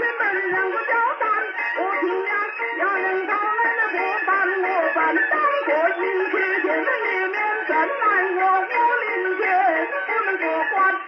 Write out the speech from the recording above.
前本两个吊单，我情愿，要人到来了不办，我翻到过一天见的里面，怎奈我无零钱，不能过关。